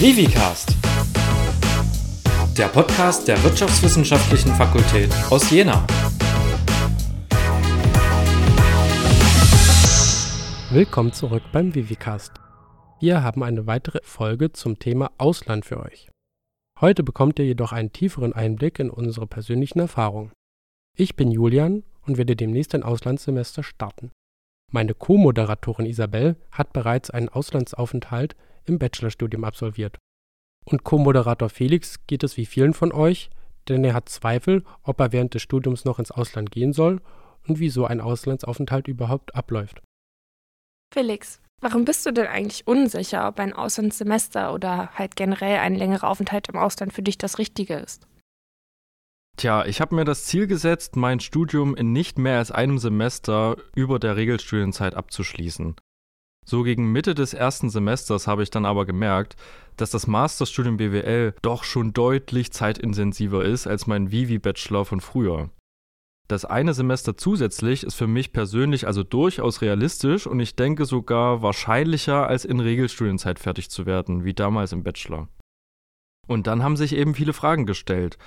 Vivicast, der Podcast der Wirtschaftswissenschaftlichen Fakultät aus Jena. Willkommen zurück beim Vivicast. Wir haben eine weitere Folge zum Thema Ausland für euch. Heute bekommt ihr jedoch einen tieferen Einblick in unsere persönlichen Erfahrungen. Ich bin Julian und werde demnächst ein Auslandssemester starten. Meine Co-Moderatorin Isabel hat bereits einen Auslandsaufenthalt im Bachelorstudium absolviert. Und Co-Moderator Felix geht es wie vielen von euch, denn er hat Zweifel, ob er während des Studiums noch ins Ausland gehen soll und wie so ein Auslandsaufenthalt überhaupt abläuft. Felix, warum bist du denn eigentlich unsicher, ob ein Auslandssemester oder halt generell ein längerer Aufenthalt im Ausland für dich das Richtige ist? Tja, ich habe mir das Ziel gesetzt, mein Studium in nicht mehr als einem Semester über der Regelstudienzeit abzuschließen. So gegen Mitte des ersten Semesters habe ich dann aber gemerkt, dass das Masterstudium BWL doch schon deutlich zeitintensiver ist als mein Vivi-Bachelor von früher. Das eine Semester zusätzlich ist für mich persönlich also durchaus realistisch und ich denke sogar wahrscheinlicher, als in Regelstudienzeit fertig zu werden, wie damals im Bachelor. Und dann haben sich eben viele Fragen gestellt.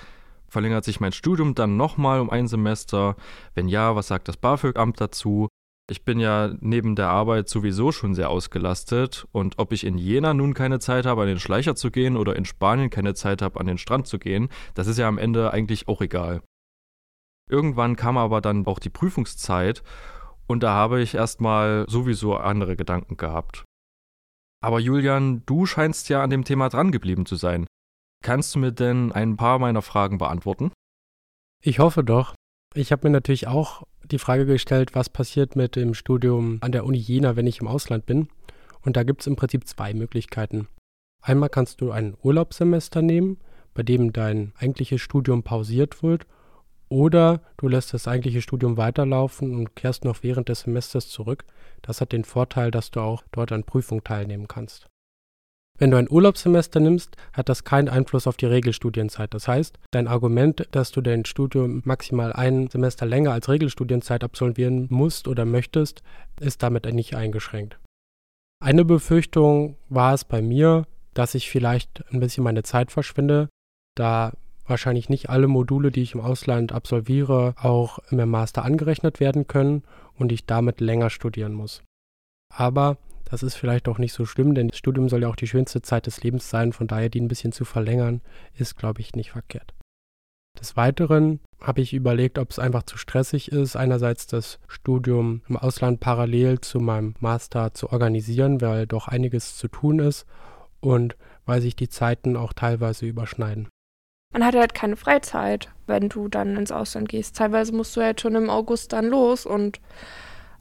Verlängert sich mein Studium dann nochmal um ein Semester? Wenn ja, was sagt das BAföG-Amt dazu? Ich bin ja neben der Arbeit sowieso schon sehr ausgelastet und ob ich in Jena nun keine Zeit habe, an den Schleicher zu gehen oder in Spanien keine Zeit habe, an den Strand zu gehen, das ist ja am Ende eigentlich auch egal. Irgendwann kam aber dann auch die Prüfungszeit und da habe ich erstmal sowieso andere Gedanken gehabt. Aber Julian, du scheinst ja an dem Thema drangeblieben zu sein. Kannst du mir denn ein paar meiner Fragen beantworten? Ich hoffe doch. Ich habe mir natürlich auch die Frage gestellt, was passiert mit dem Studium an der Uni Jena, wenn ich im Ausland bin. Und da gibt es im Prinzip zwei Möglichkeiten. Einmal kannst du ein Urlaubssemester nehmen, bei dem dein eigentliches Studium pausiert wird, oder du lässt das eigentliche Studium weiterlaufen und kehrst noch während des Semesters zurück. Das hat den Vorteil, dass du auch dort an Prüfungen teilnehmen kannst. Wenn du ein Urlaubssemester nimmst, hat das keinen Einfluss auf die Regelstudienzeit. Das heißt, dein Argument, dass du dein Studium maximal ein Semester länger als Regelstudienzeit absolvieren musst oder möchtest, ist damit nicht eingeschränkt. Eine Befürchtung war es bei mir, dass ich vielleicht ein bisschen meine Zeit verschwinde, da wahrscheinlich nicht alle Module, die ich im Ausland absolviere, auch im Master angerechnet werden können und ich damit länger studieren muss. Aber das ist vielleicht auch nicht so schlimm, denn das Studium soll ja auch die schönste Zeit des Lebens sein, von daher die ein bisschen zu verlängern, ist, glaube ich, nicht verkehrt. Des Weiteren habe ich überlegt, ob es einfach zu stressig ist, einerseits das Studium im Ausland parallel zu meinem Master zu organisieren, weil doch einiges zu tun ist und weil sich die Zeiten auch teilweise überschneiden. Man hat halt keine Freizeit, wenn du dann ins Ausland gehst. Teilweise musst du halt schon im August dann los und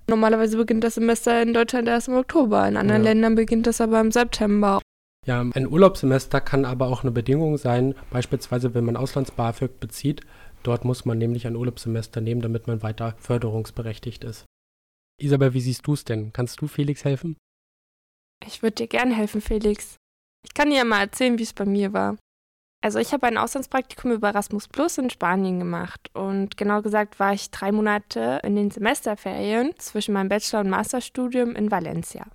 Normalerweise beginnt das Semester in Deutschland erst im Oktober, in anderen ja. Ländern beginnt das aber im September. Ja, ein Urlaubssemester kann aber auch eine Bedingung sein, beispielsweise wenn man Auslands-BAföG bezieht. Dort muss man nämlich ein Urlaubssemester nehmen, damit man weiter förderungsberechtigt ist. Isabel, wie siehst du es denn? Kannst du Felix helfen? Ich würde dir gern helfen, Felix. Ich kann dir ja mal erzählen, wie es bei mir war. Also ich habe ein Auslandspraktikum über Erasmus Plus in Spanien gemacht und genau gesagt war ich drei Monate in den Semesterferien zwischen meinem Bachelor- und Masterstudium in Valencia.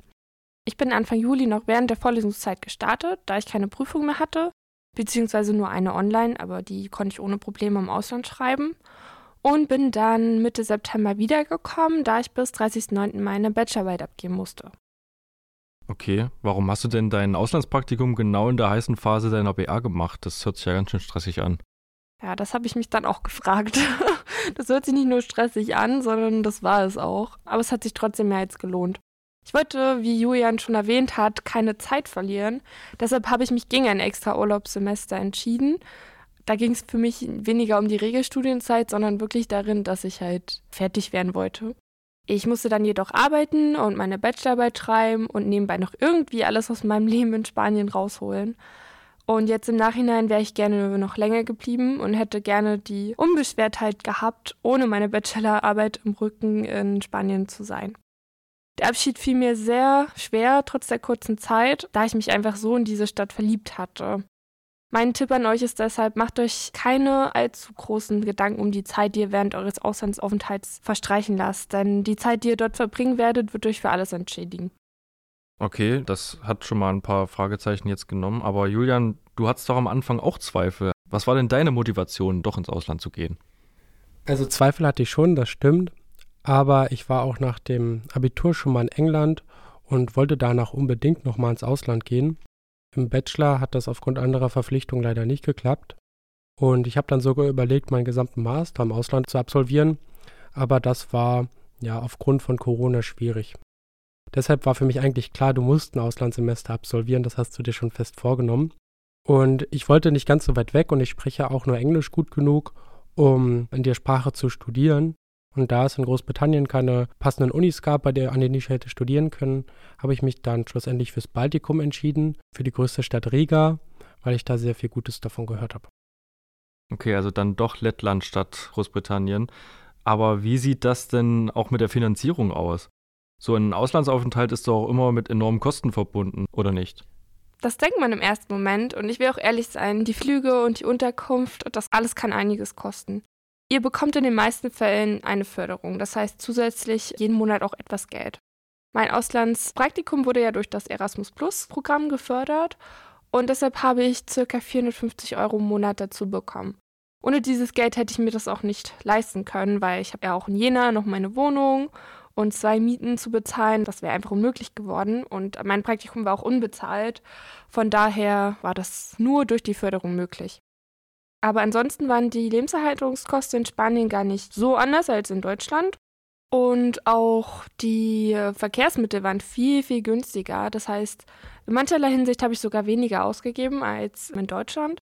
Ich bin Anfang Juli noch während der Vorlesungszeit gestartet, da ich keine Prüfung mehr hatte, beziehungsweise nur eine online, aber die konnte ich ohne Probleme im Ausland schreiben. Und bin dann Mitte September wiedergekommen, da ich bis 30.09. meine Bachelorarbeit abgeben musste. Okay, warum hast du denn dein Auslandspraktikum genau in der heißen Phase deiner BA gemacht? Das hört sich ja ganz schön stressig an. Ja, das habe ich mich dann auch gefragt. Das hört sich nicht nur stressig an, sondern das war es auch. Aber es hat sich trotzdem mehr als gelohnt. Ich wollte, wie Julian schon erwähnt hat, keine Zeit verlieren. Deshalb habe ich mich gegen ein extra Urlaubssemester entschieden. Da ging es für mich weniger um die Regelstudienzeit, sondern wirklich darin, dass ich halt fertig werden wollte. Ich musste dann jedoch arbeiten und meine Bachelorarbeit schreiben und nebenbei noch irgendwie alles aus meinem Leben in Spanien rausholen. Und jetzt im Nachhinein wäre ich gerne noch länger geblieben und hätte gerne die Unbeschwertheit gehabt, ohne meine Bachelorarbeit im Rücken in Spanien zu sein. Der Abschied fiel mir sehr schwer, trotz der kurzen Zeit, da ich mich einfach so in diese Stadt verliebt hatte. Mein Tipp an euch ist deshalb, macht euch keine allzu großen Gedanken um die Zeit, die ihr während eures Auslandsaufenthalts verstreichen lasst, denn die Zeit, die ihr dort verbringen werdet, wird euch für alles entschädigen. Okay, das hat schon mal ein paar Fragezeichen jetzt genommen. Aber Julian, du hattest doch am Anfang auch Zweifel. Was war denn deine Motivation, doch ins Ausland zu gehen? Also Zweifel hatte ich schon, das stimmt. Aber ich war auch nach dem Abitur schon mal in England und wollte danach unbedingt nochmal ins Ausland gehen. Im Bachelor hat das aufgrund anderer Verpflichtungen leider nicht geklappt. Und ich habe dann sogar überlegt, meinen gesamten Master im Ausland zu absolvieren. Aber das war ja aufgrund von Corona schwierig. Deshalb war für mich eigentlich klar, du musst ein Auslandssemester absolvieren, das hast du dir schon fest vorgenommen. Und ich wollte nicht ganz so weit weg und ich spreche auch nur Englisch gut genug, um in der Sprache zu studieren. Und da es in Großbritannien keine passenden Unis gab, bei der, an denen ich hätte studieren können, habe ich mich dann schlussendlich fürs Baltikum entschieden, für die größte Stadt Riga, weil ich da sehr viel Gutes davon gehört habe. Okay, also dann doch Lettland statt Großbritannien. Aber wie sieht das denn auch mit der Finanzierung aus? So ein Auslandsaufenthalt ist doch auch immer mit enormen Kosten verbunden, oder nicht? Das denkt man im ersten Moment und ich will auch ehrlich sein, die Flüge und die Unterkunft, das alles kann einiges kosten. Ihr bekommt in den meisten Fällen eine Förderung, das heißt zusätzlich jeden Monat auch etwas Geld. Mein Auslandspraktikum wurde ja durch das Erasmus Plus Programm gefördert und deshalb habe ich ca. 450 Euro im Monat dazu bekommen. Ohne dieses Geld hätte ich mir das auch nicht leisten können, weil ich habe ja auch in Jena noch meine Wohnung und zwei Mieten zu bezahlen, das wäre einfach unmöglich geworden. Und mein Praktikum war auch unbezahlt. Von daher war das nur durch die Förderung möglich. Aber ansonsten waren die Lebenserhaltungskosten in Spanien gar nicht so anders als in Deutschland. Und auch die Verkehrsmittel waren viel, viel günstiger. Das heißt, in mancherlei Hinsicht habe ich sogar weniger ausgegeben als in Deutschland.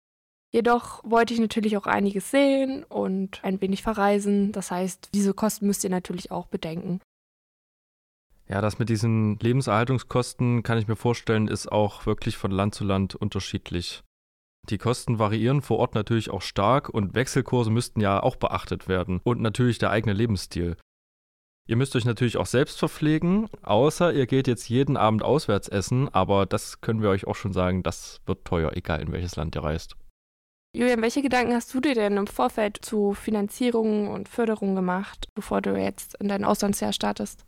Jedoch wollte ich natürlich auch einiges sehen und ein wenig verreisen. Das heißt, diese Kosten müsst ihr natürlich auch bedenken. Ja, das mit diesen Lebenserhaltungskosten kann ich mir vorstellen, ist auch wirklich von Land zu Land unterschiedlich. Die Kosten variieren vor Ort natürlich auch stark und Wechselkurse müssten ja auch beachtet werden und natürlich der eigene Lebensstil. Ihr müsst euch natürlich auch selbst verpflegen, außer ihr geht jetzt jeden Abend auswärts essen, aber das können wir euch auch schon sagen, das wird teuer, egal in welches Land ihr reist. Julian, welche Gedanken hast du dir denn im Vorfeld zu Finanzierung und Förderung gemacht, bevor du jetzt in dein Auslandsjahr startest?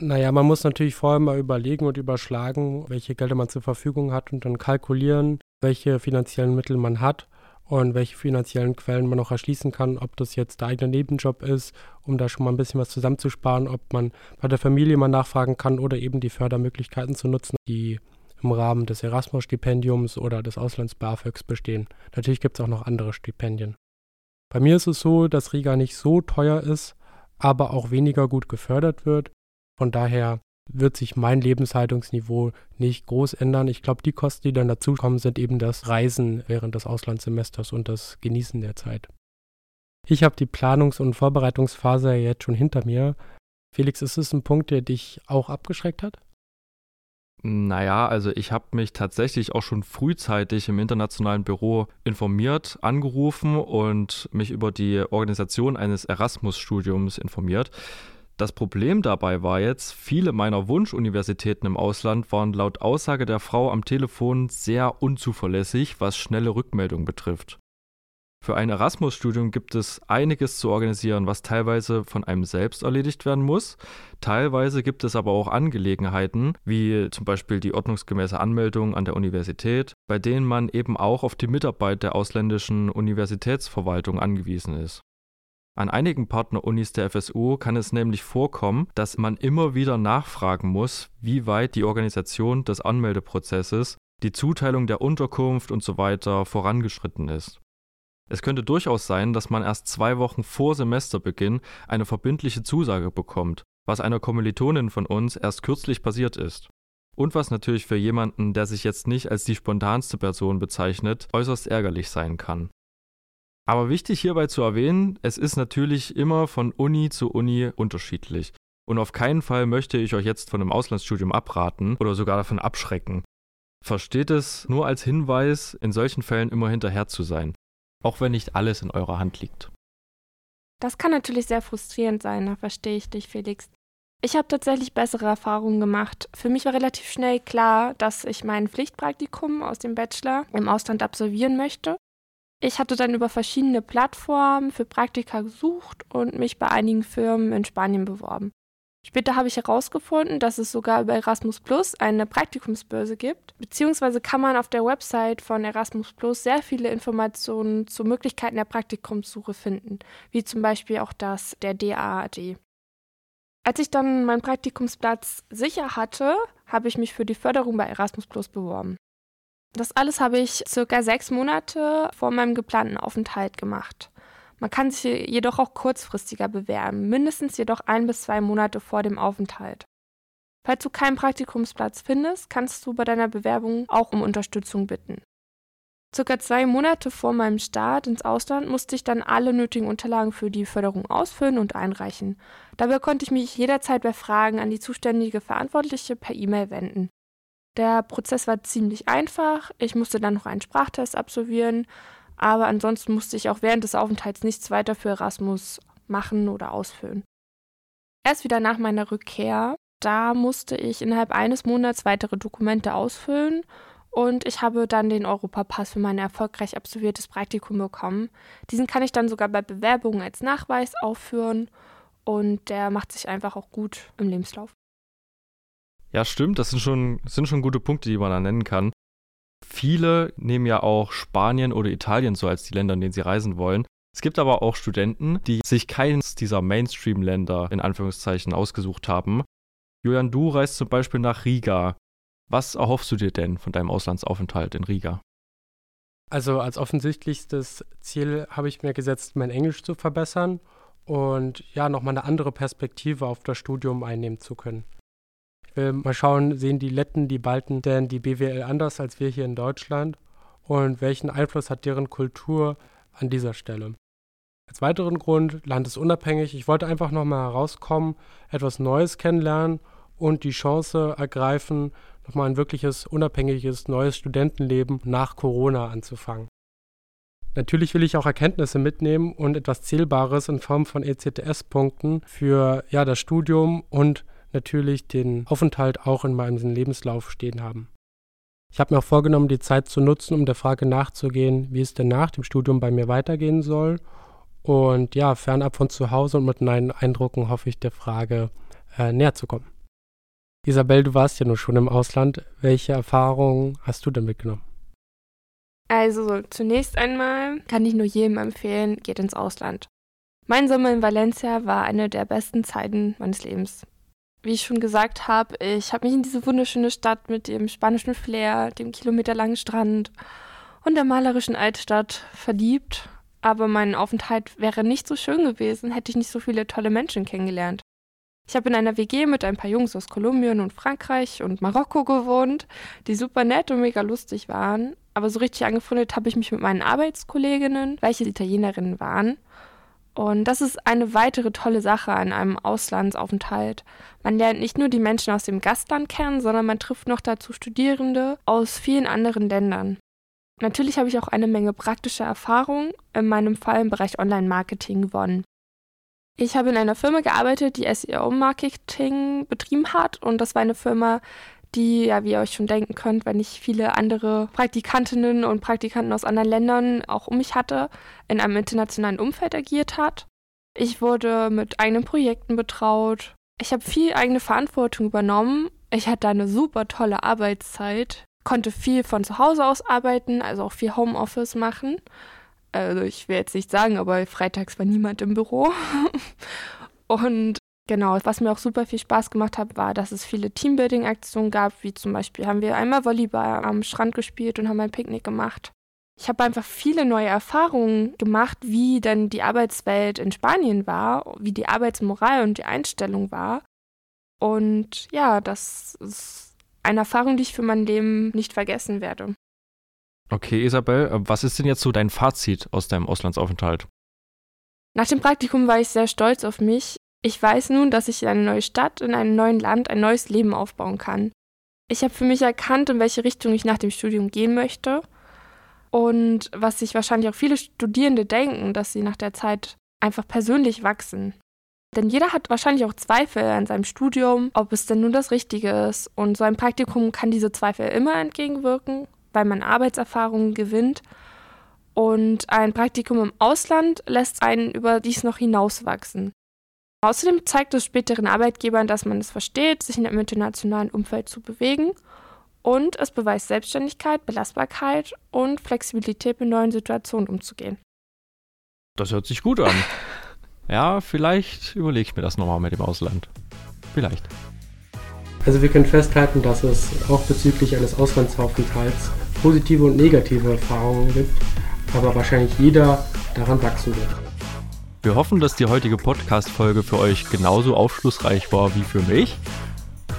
Naja, man muss natürlich vorher mal überlegen und überschlagen, welche Gelder man zur Verfügung hat und dann kalkulieren, welche finanziellen Mittel man hat und welche finanziellen Quellen man noch erschließen kann, ob das jetzt der eigene Nebenjob ist, um da schon mal ein bisschen was zusammenzusparen, ob man bei der Familie mal nachfragen kann oder eben die Fördermöglichkeiten zu nutzen, die im Rahmen des Erasmus-Stipendiums oder des Auslands-BAföGs bestehen. Natürlich gibt es auch noch andere Stipendien. Bei mir ist es so, dass Riga nicht so teuer ist, aber auch weniger gut gefördert wird von daher wird sich mein Lebenshaltungsniveau nicht groß ändern. Ich glaube, die Kosten, die dann dazukommen, sind eben das Reisen während des Auslandssemesters und das Genießen der Zeit. Ich habe die Planungs- und Vorbereitungsphase jetzt schon hinter mir. Felix, ist es ein Punkt, der dich auch abgeschreckt hat? Naja, also ich habe mich tatsächlich auch schon frühzeitig im internationalen Büro informiert, angerufen und mich über die Organisation eines Erasmus-Studiums informiert. Das Problem dabei war jetzt, viele meiner Wunschuniversitäten im Ausland waren laut Aussage der Frau am Telefon sehr unzuverlässig, was schnelle Rückmeldung betrifft. Für ein Erasmus-Studium gibt es einiges zu organisieren, was teilweise von einem selbst erledigt werden muss. Teilweise gibt es aber auch Angelegenheiten, wie zum Beispiel die ordnungsgemäße Anmeldung an der Universität, bei denen man eben auch auf die Mitarbeit der ausländischen Universitätsverwaltung angewiesen ist. An einigen Partnerunis der FSU kann es nämlich vorkommen, dass man immer wieder nachfragen muss, wie weit die Organisation des Anmeldeprozesses, die Zuteilung der Unterkunft und so weiter vorangeschritten ist. Es könnte durchaus sein, dass man erst zwei Wochen vor Semesterbeginn eine verbindliche Zusage bekommt, was einer Kommilitonin von uns erst kürzlich passiert ist. Und was natürlich für jemanden, der sich jetzt nicht als die spontanste Person bezeichnet, äußerst ärgerlich sein kann. Aber wichtig hierbei zu erwähnen, es ist natürlich immer von Uni zu Uni unterschiedlich. Und auf keinen Fall möchte ich euch jetzt von einem Auslandsstudium abraten oder sogar davon abschrecken. Versteht es nur als Hinweis, in solchen Fällen immer hinterher zu sein, auch wenn nicht alles in eurer Hand liegt. Das kann natürlich sehr frustrierend sein, da verstehe ich dich, Felix. Ich habe tatsächlich bessere Erfahrungen gemacht. Für mich war relativ schnell klar, dass ich mein Pflichtpraktikum aus dem Bachelor im Ausland absolvieren möchte. Ich hatte dann über verschiedene Plattformen für Praktika gesucht und mich bei einigen Firmen in Spanien beworben. Später habe ich herausgefunden, dass es sogar bei Erasmus Plus eine Praktikumsbörse gibt, beziehungsweise kann man auf der Website von Erasmus Plus sehr viele Informationen zu Möglichkeiten der Praktikumssuche finden, wie zum Beispiel auch das der DAAD. Als ich dann meinen Praktikumsplatz sicher hatte, habe ich mich für die Förderung bei Erasmus Plus beworben. Das alles habe ich circa sechs Monate vor meinem geplanten Aufenthalt gemacht. Man kann sich jedoch auch kurzfristiger bewerben, mindestens jedoch ein bis zwei Monate vor dem Aufenthalt. Falls du keinen Praktikumsplatz findest, kannst du bei deiner Bewerbung auch um Unterstützung bitten. Circa zwei Monate vor meinem Start ins Ausland musste ich dann alle nötigen Unterlagen für die Förderung ausfüllen und einreichen. Dabei konnte ich mich jederzeit bei Fragen an die zuständige Verantwortliche per E-Mail wenden. Der Prozess war ziemlich einfach. Ich musste dann noch einen Sprachtest absolvieren aber ansonsten musste ich auch während des Aufenthalts nichts weiter für Erasmus machen oder ausfüllen. Erst wieder nach meiner Rückkehr, da musste ich innerhalb eines Monats weitere Dokumente ausfüllen und ich habe dann den Europapass für mein erfolgreich absolviertes Praktikum bekommen. Diesen kann ich dann sogar bei Bewerbungen als Nachweis aufführen und der macht sich einfach auch gut im Lebenslauf. Ja, stimmt, das sind schon, sind schon gute Punkte, die man da nennen kann. Viele nehmen ja auch Spanien oder Italien so als die Länder, in denen sie reisen wollen. Es gibt aber auch Studenten, die sich keines dieser Mainstream-Länder in Anführungszeichen ausgesucht haben. Julian, du reist zum Beispiel nach Riga. Was erhoffst du dir denn von deinem Auslandsaufenthalt in Riga? Also als offensichtlichstes Ziel habe ich mir gesetzt, mein Englisch zu verbessern und ja, nochmal eine andere Perspektive auf das Studium einnehmen zu können. Äh, mal schauen, sehen die Letten, die Balten denn die BWL anders als wir hier in Deutschland? Und welchen Einfluss hat deren Kultur an dieser Stelle? Als weiteren Grund, Land ist unabhängig. Ich wollte einfach nochmal herauskommen, etwas Neues kennenlernen und die Chance ergreifen, nochmal ein wirkliches, unabhängiges, neues Studentenleben nach Corona anzufangen. Natürlich will ich auch Erkenntnisse mitnehmen und etwas Zählbares in Form von ECTS-Punkten für ja, das Studium und natürlich den Aufenthalt auch in meinem Lebenslauf stehen haben. Ich habe mir auch vorgenommen, die Zeit zu nutzen, um der Frage nachzugehen, wie es denn nach dem Studium bei mir weitergehen soll. Und ja, fernab von zu Hause und mit neuen Eindrucken hoffe ich der Frage äh, näher zu kommen. Isabel, du warst ja nur schon im Ausland. Welche Erfahrungen hast du denn mitgenommen? Also zunächst einmal kann ich nur jedem empfehlen, geht ins Ausland. Mein Sommer in Valencia war eine der besten Zeiten meines Lebens. Wie ich schon gesagt habe, ich habe mich in diese wunderschöne Stadt mit dem spanischen Flair, dem kilometerlangen Strand und der malerischen Altstadt verliebt. Aber mein Aufenthalt wäre nicht so schön gewesen, hätte ich nicht so viele tolle Menschen kennengelernt. Ich habe in einer WG mit ein paar Jungs aus Kolumbien und Frankreich und Marokko gewohnt, die super nett und mega lustig waren. Aber so richtig angefreundet habe ich mich mit meinen Arbeitskolleginnen, welche Italienerinnen waren. Und das ist eine weitere tolle Sache an einem Auslandsaufenthalt. Man lernt nicht nur die Menschen aus dem Gastland kennen, sondern man trifft noch dazu Studierende aus vielen anderen Ländern. Natürlich habe ich auch eine Menge praktischer Erfahrung, in meinem Fall im Bereich Online-Marketing gewonnen. Ich habe in einer Firma gearbeitet, die SEO-Marketing betrieben hat und das war eine Firma, die, ja, wie ihr euch schon denken könnt, wenn ich viele andere Praktikantinnen und Praktikanten aus anderen Ländern auch um mich hatte, in einem internationalen Umfeld agiert hat. Ich wurde mit eigenen Projekten betraut. Ich habe viel eigene Verantwortung übernommen. Ich hatte eine super tolle Arbeitszeit, konnte viel von zu Hause aus arbeiten, also auch viel Homeoffice machen. Also ich will jetzt nicht sagen, aber freitags war niemand im Büro. Und Genau, was mir auch super viel Spaß gemacht hat, war, dass es viele Teambuilding-Aktionen gab, wie zum Beispiel haben wir einmal Volleyball am Strand gespielt und haben ein Picknick gemacht. Ich habe einfach viele neue Erfahrungen gemacht, wie denn die Arbeitswelt in Spanien war, wie die Arbeitsmoral und die Einstellung war. Und ja, das ist eine Erfahrung, die ich für mein Leben nicht vergessen werde. Okay, Isabel, was ist denn jetzt so dein Fazit aus deinem Auslandsaufenthalt? Nach dem Praktikum war ich sehr stolz auf mich. Ich weiß nun, dass ich in eine neue Stadt, in einem neuen Land ein neues Leben aufbauen kann. Ich habe für mich erkannt, in welche Richtung ich nach dem Studium gehen möchte. Und was sich wahrscheinlich auch viele Studierende denken, dass sie nach der Zeit einfach persönlich wachsen. Denn jeder hat wahrscheinlich auch Zweifel an seinem Studium, ob es denn nun das Richtige ist. Und so ein Praktikum kann diese Zweifel immer entgegenwirken, weil man Arbeitserfahrungen gewinnt. Und ein Praktikum im Ausland lässt einen über dies noch hinauswachsen. Außerdem zeigt es späteren Arbeitgebern, dass man es versteht, sich in einem internationalen Umfeld zu bewegen. Und es beweist Selbstständigkeit, Belastbarkeit und Flexibilität mit neuen Situationen umzugehen. Das hört sich gut an. ja, vielleicht überlege ich mir das nochmal mit dem Ausland. Vielleicht. Also wir können festhalten, dass es auch bezüglich eines Auslandsaufenthalts positive und negative Erfahrungen gibt, aber wahrscheinlich jeder daran wachsen wird. Wir hoffen, dass die heutige Podcast-Folge für euch genauso aufschlussreich war wie für mich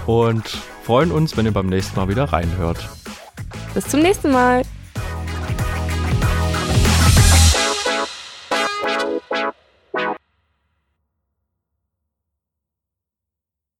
und freuen uns, wenn ihr beim nächsten Mal wieder reinhört. Bis zum nächsten Mal.